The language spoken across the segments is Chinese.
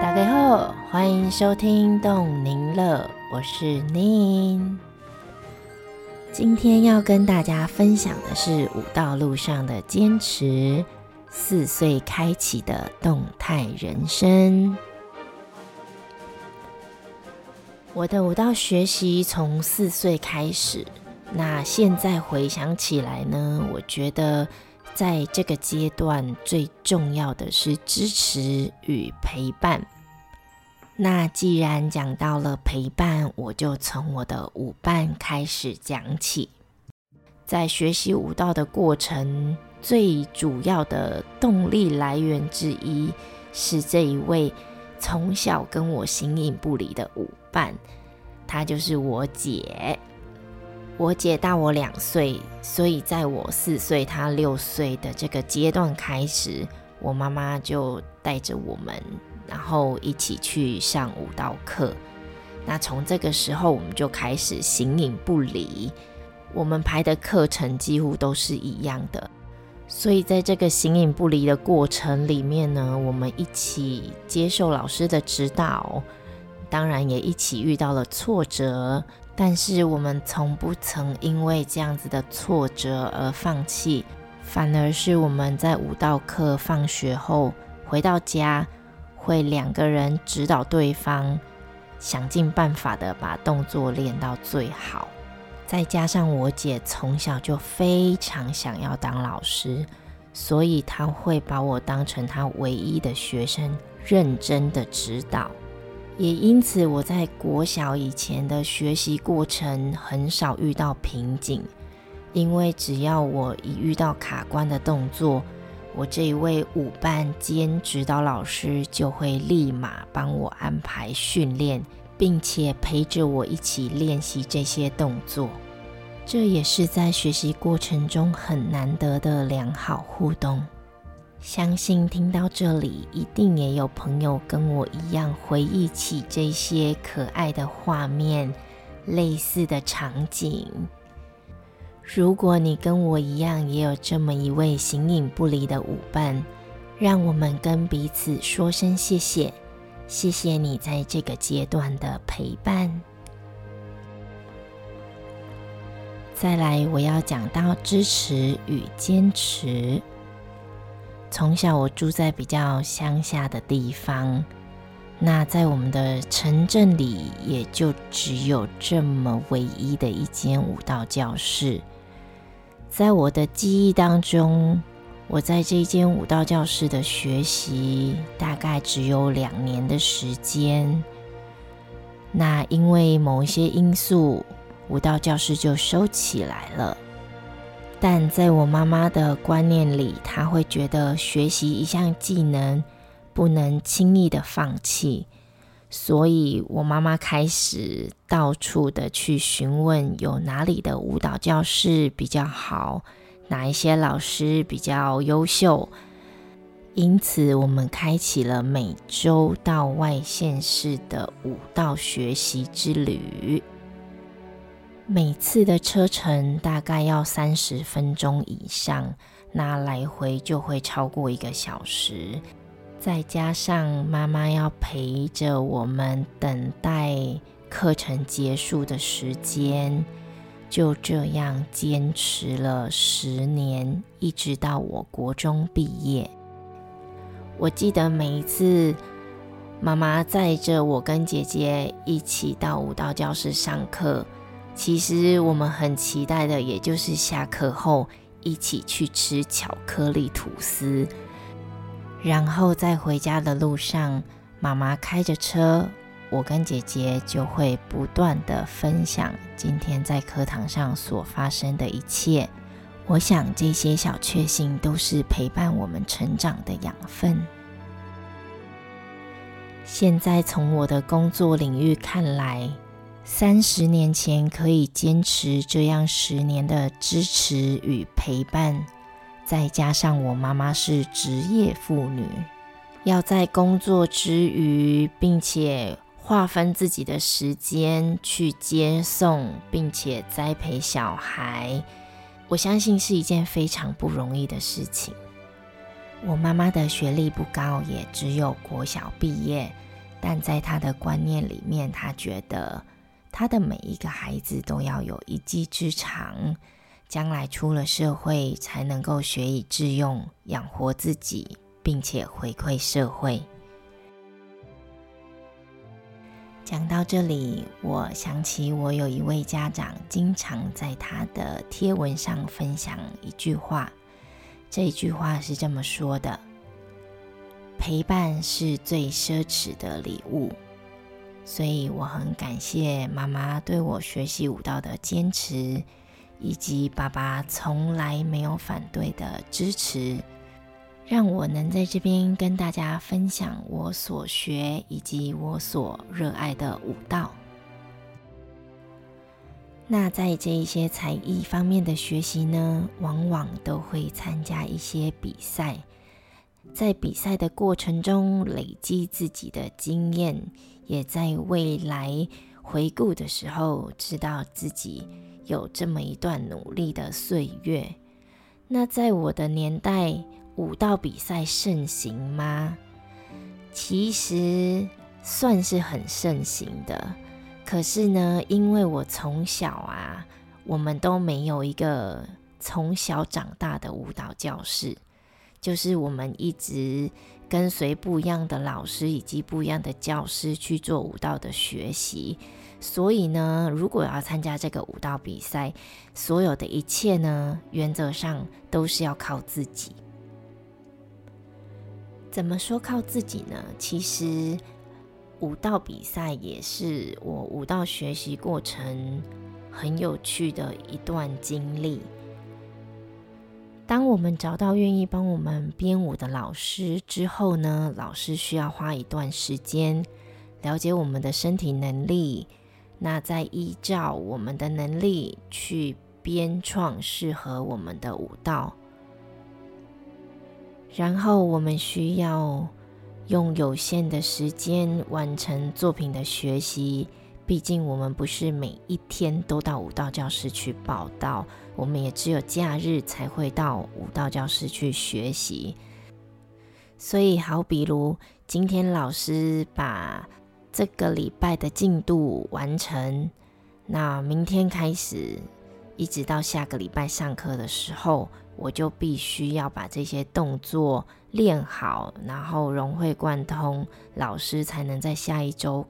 大家好，欢迎收听动宁乐，我是宁。今天要跟大家分享的是舞道路上的坚持，四岁开启的动态人生。我的舞蹈学习从四岁开始，那现在回想起来呢，我觉得在这个阶段最重要的是支持与陪伴。那既然讲到了陪伴，我就从我的舞伴开始讲起。在学习舞蹈的过程，最主要的动力来源之一是这一位。从小跟我形影不离的舞伴，她就是我姐。我姐大我两岁，所以在我四岁、她六岁的这个阶段开始，我妈妈就带着我们，然后一起去上舞蹈课。那从这个时候，我们就开始形影不离。我们排的课程几乎都是一样的。所以，在这个形影不离的过程里面呢，我们一起接受老师的指导，当然也一起遇到了挫折，但是我们从不曾因为这样子的挫折而放弃，反而是我们在舞蹈课放学后回到家，会两个人指导对方，想尽办法的把动作练到最好。再加上我姐从小就非常想要当老师，所以她会把我当成她唯一的学生，认真的指导。也因此，我在国小以前的学习过程很少遇到瓶颈，因为只要我一遇到卡关的动作，我这一位舞伴兼指导老师就会立马帮我安排训练。并且陪着我一起练习这些动作，这也是在学习过程中很难得的良好互动。相信听到这里，一定也有朋友跟我一样回忆起这些可爱的画面、类似的场景。如果你跟我一样，也有这么一位形影不离的舞伴，让我们跟彼此说声谢谢。谢谢你在这个阶段的陪伴。再来，我要讲到支持与坚持。从小我住在比较乡下的地方，那在我们的城镇里，也就只有这么唯一的一间舞蹈教室。在我的记忆当中。我在这间舞蹈教室的学习大概只有两年的时间。那因为某一些因素，舞蹈教室就收起来了。但在我妈妈的观念里，她会觉得学习一项技能不能轻易的放弃，所以我妈妈开始到处的去询问有哪里的舞蹈教室比较好。哪一些老师比较优秀？因此，我们开启了每周到外县市的舞蹈学习之旅。每次的车程大概要三十分钟以上，那来回就会超过一个小时。再加上妈妈要陪着我们等待课程结束的时间。就这样坚持了十年，一直到我国中毕业。我记得每一次妈妈载着我跟姐姐一起到舞蹈教室上课，其实我们很期待的，也就是下课后一起去吃巧克力吐司，然后在回家的路上，妈妈开着车。我跟姐姐就会不断的分享今天在课堂上所发生的一切。我想这些小确幸都是陪伴我们成长的养分。现在从我的工作领域看来，三十年前可以坚持这样十年的支持与陪伴，再加上我妈妈是职业妇女，要在工作之余，并且。划分自己的时间去接送，并且栽培小孩，我相信是一件非常不容易的事情。我妈妈的学历不高，也只有国小毕业，但在她的观念里面，她觉得他的每一个孩子都要有一技之长，将来出了社会才能够学以致用，养活自己，并且回馈社会。讲到这里，我想起我有一位家长经常在他的贴文上分享一句话，这句话是这么说的：“陪伴是最奢侈的礼物。”所以我很感谢妈妈对我学习舞蹈的坚持，以及爸爸从来没有反对的支持。让我能在这边跟大家分享我所学以及我所热爱的舞蹈。那在这一些才艺方面的学习呢，往往都会参加一些比赛，在比赛的过程中累积自己的经验，也在未来回顾的时候，知道自己有这么一段努力的岁月。那在我的年代。舞蹈比赛盛行吗？其实算是很盛行的。可是呢，因为我从小啊，我们都没有一个从小长大的舞蹈教室，就是我们一直跟随不一样的老师以及不一样的教师去做舞蹈的学习。所以呢，如果要参加这个舞蹈比赛，所有的一切呢，原则上都是要靠自己。怎么说靠自己呢？其实舞蹈比赛也是我舞蹈学习过程很有趣的一段经历。当我们找到愿意帮我们编舞的老师之后呢，老师需要花一段时间了解我们的身体能力，那再依照我们的能力去编创适合我们的舞蹈。然后我们需要用有限的时间完成作品的学习，毕竟我们不是每一天都到舞蹈教室去报道，我们也只有假日才会到舞蹈教室去学习。所以，好比如今天老师把这个礼拜的进度完成，那明天开始，一直到下个礼拜上课的时候。我就必须要把这些动作练好，然后融会贯通，老师才能在下一周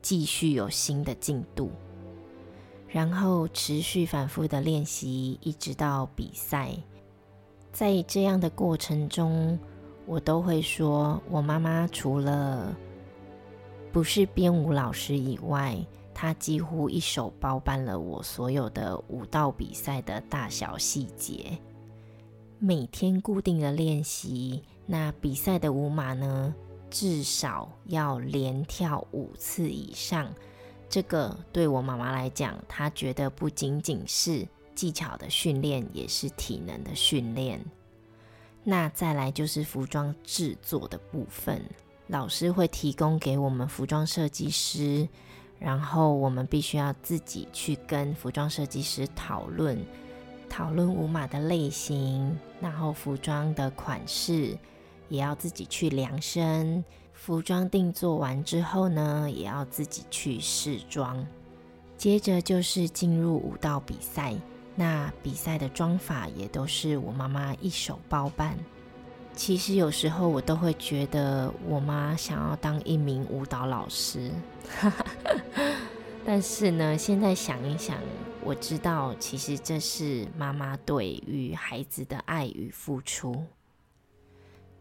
继续有新的进度，然后持续反复的练习，一直到比赛。在这样的过程中，我都会说，我妈妈除了不是编舞老师以外，她几乎一手包办了我所有的舞蹈比赛的大小细节。每天固定的练习，那比赛的舞码呢，至少要连跳五次以上。这个对我妈妈来讲，她觉得不仅仅是技巧的训练，也是体能的训练。那再来就是服装制作的部分，老师会提供给我们服装设计师，然后我们必须要自己去跟服装设计师讨论。讨论舞码的类型，然后服装的款式也要自己去量身。服装定做完之后呢，也要自己去试装。接着就是进入舞蹈比赛，那比赛的妆法也都是我妈妈一手包办。其实有时候我都会觉得我妈想要当一名舞蹈老师，但是呢，现在想一想。我知道，其实这是妈妈对于孩子的爱与付出。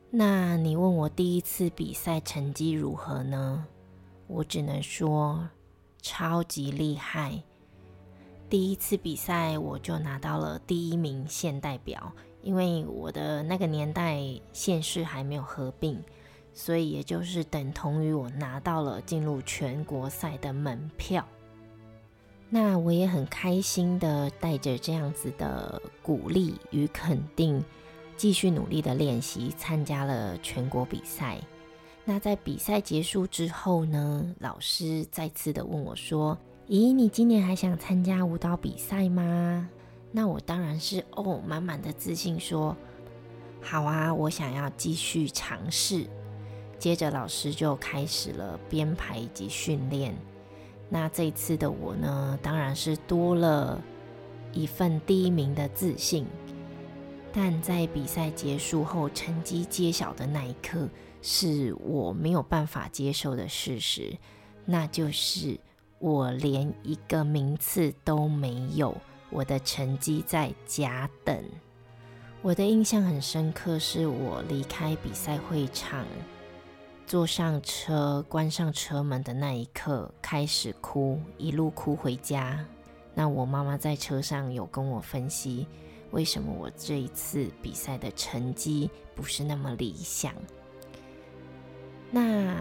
那你问我第一次比赛成绩如何呢？我只能说超级厉害。第一次比赛我就拿到了第一名县代表，因为我的那个年代县市还没有合并，所以也就是等同于我拿到了进入全国赛的门票。那我也很开心的带着这样子的鼓励与肯定，继续努力的练习，参加了全国比赛。那在比赛结束之后呢，老师再次的问我说：“咦，你今年还想参加舞蹈比赛吗？”那我当然是哦，满满的自信说：“好啊，我想要继续尝试。”接着老师就开始了编排以及训练。那这次的我呢，当然是多了一份第一名的自信。但在比赛结束后，成绩揭晓的那一刻，是我没有办法接受的事实，那就是我连一个名次都没有，我的成绩在甲等。我的印象很深刻，是我离开比赛会场。坐上车，关上车门的那一刻，开始哭，一路哭回家。那我妈妈在车上有跟我分析，为什么我这一次比赛的成绩不是那么理想。那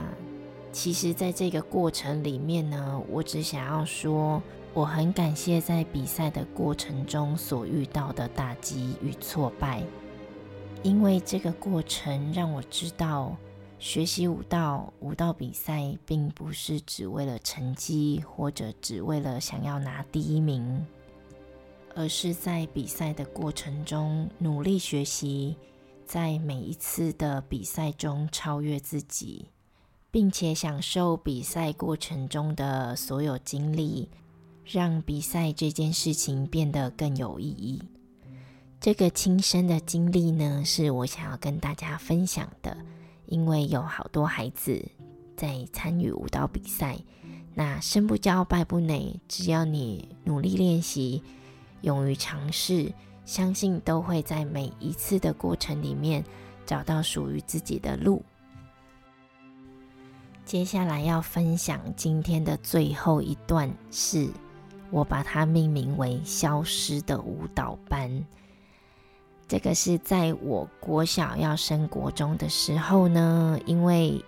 其实，在这个过程里面呢，我只想要说，我很感谢在比赛的过程中所遇到的打击与挫败，因为这个过程让我知道。学习舞蹈，舞蹈比赛并不是只为了成绩，或者只为了想要拿第一名，而是在比赛的过程中努力学习，在每一次的比赛中超越自己，并且享受比赛过程中的所有经历，让比赛这件事情变得更有意义。这个亲身的经历呢，是我想要跟大家分享的。因为有好多孩子在参与舞蹈比赛，那生不骄败不馁，只要你努力练习，勇于尝试，相信都会在每一次的过程里面找到属于自己的路。接下来要分享今天的最后一段，是我把它命名为“消失的舞蹈班”。这个是在我国小要升国中的时候呢，因为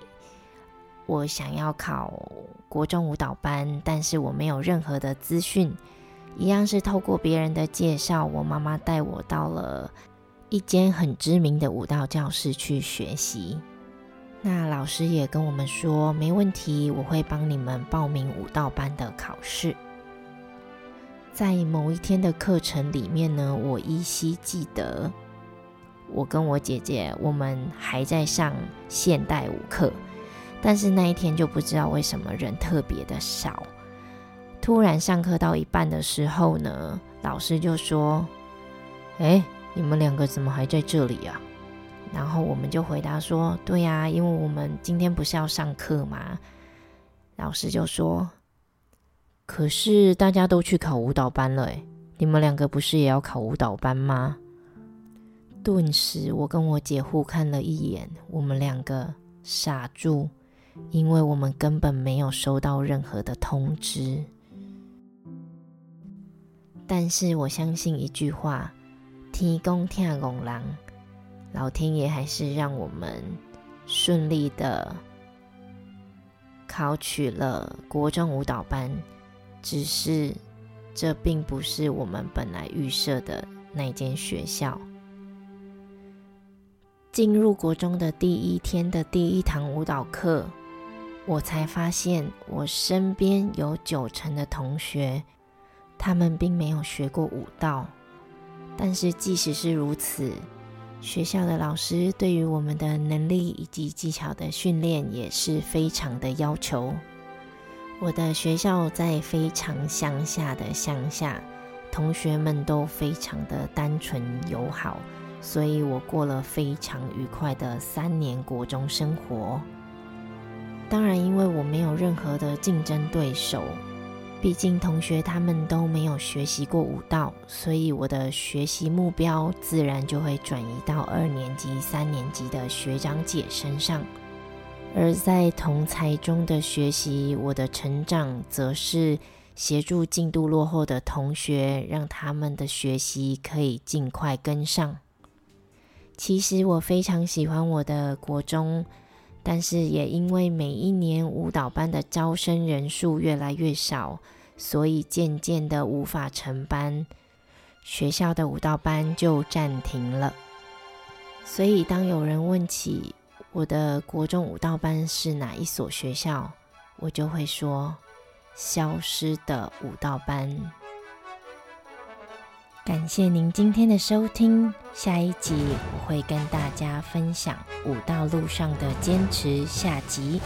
我想要考国中舞蹈班，但是我没有任何的资讯，一样是透过别人的介绍，我妈妈带我到了一间很知名的舞蹈教室去学习。那老师也跟我们说，没问题，我会帮你们报名舞蹈班的考试。在某一天的课程里面呢，我依稀记得，我跟我姐姐我们还在上现代舞课，但是那一天就不知道为什么人特别的少。突然上课到一半的时候呢，老师就说：“哎，你们两个怎么还在这里啊？”然后我们就回答说：“对呀，因为我们今天不是要上课吗？”老师就说。可是大家都去考舞蹈班了，你们两个不是也要考舞蹈班吗？顿时，我跟我姐互看了一眼，我们两个傻住，因为我们根本没有收到任何的通知。但是我相信一句话：天公听公狼，老天爷还是让我们顺利的考取了国中舞蹈班。只是，这并不是我们本来预设的那间学校。进入国中的第一天的第一堂舞蹈课，我才发现我身边有九成的同学，他们并没有学过舞蹈。但是即使是如此，学校的老师对于我们的能力以及技巧的训练也是非常的要求。我的学校在非常乡下的乡下，同学们都非常的单纯友好，所以我过了非常愉快的三年国中生活。当然，因为我没有任何的竞争对手，毕竟同学他们都没有学习过舞蹈，所以我的学习目标自然就会转移到二年级、三年级的学长姐身上。而在同才中的学习，我的成长则是协助进度落后的同学，让他们的学习可以尽快跟上。其实我非常喜欢我的国中，但是也因为每一年舞蹈班的招生人数越来越少，所以渐渐的无法成班，学校的舞蹈班就暂停了。所以当有人问起，我的国中舞蹈班是哪一所学校？我就会说消失的舞蹈班。感谢您今天的收听，下一集我会跟大家分享武道路上的坚持下集。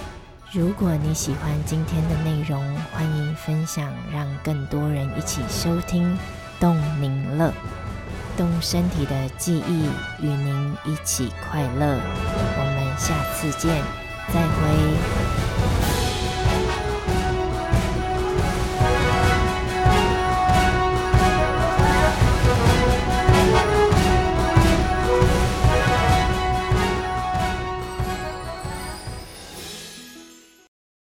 如果你喜欢今天的内容，欢迎分享，让更多人一起收听动宁乐，动身体的记忆，与您一起快乐。我们下次见，再会。